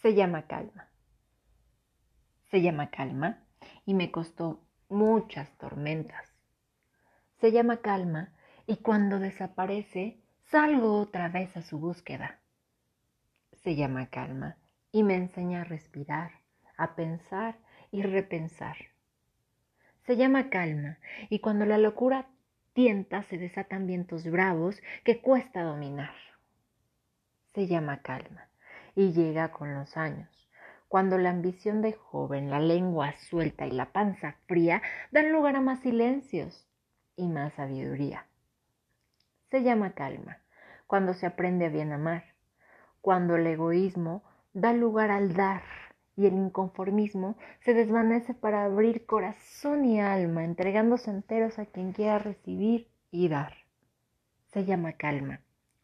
Se llama calma. Se llama calma y me costó muchas tormentas. Se llama calma y cuando desaparece salgo otra vez a su búsqueda. Se llama calma y me enseña a respirar, a pensar y repensar. Se llama calma y cuando la locura tienta se desatan vientos bravos que cuesta dominar. Se llama calma y llega con los años, cuando la ambición de joven, la lengua suelta y la panza fría dan lugar a más silencios y más sabiduría. Se llama calma, cuando se aprende a bien amar, cuando el egoísmo da lugar al dar y el inconformismo se desvanece para abrir corazón y alma, entregándose enteros a quien quiera recibir y dar. Se llama calma,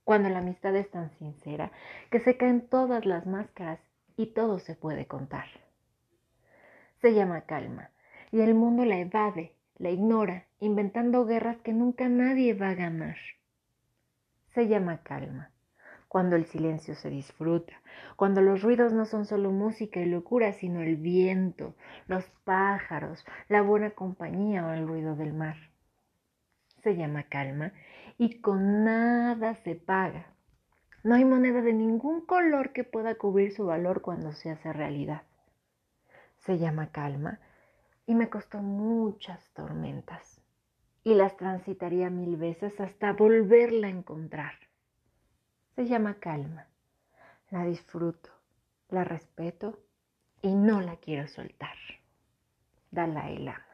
cuando la amistad es tan sincera que se caen todas las máscaras y todo se puede contar. Se llama calma y el mundo la evade, la ignora, inventando guerras que nunca nadie va a ganar. Se llama calma cuando el silencio se disfruta, cuando los ruidos no son solo música y locura, sino el viento, los pájaros, la buena compañía o el ruido del mar. Se llama calma y con nada se paga. No hay moneda de ningún color que pueda cubrir su valor cuando se hace realidad. Se llama calma y me costó muchas tormentas y las transitaría mil veces hasta volverla a encontrar. Se llama calma. La disfruto, la respeto y no la quiero soltar. Dalai Lama.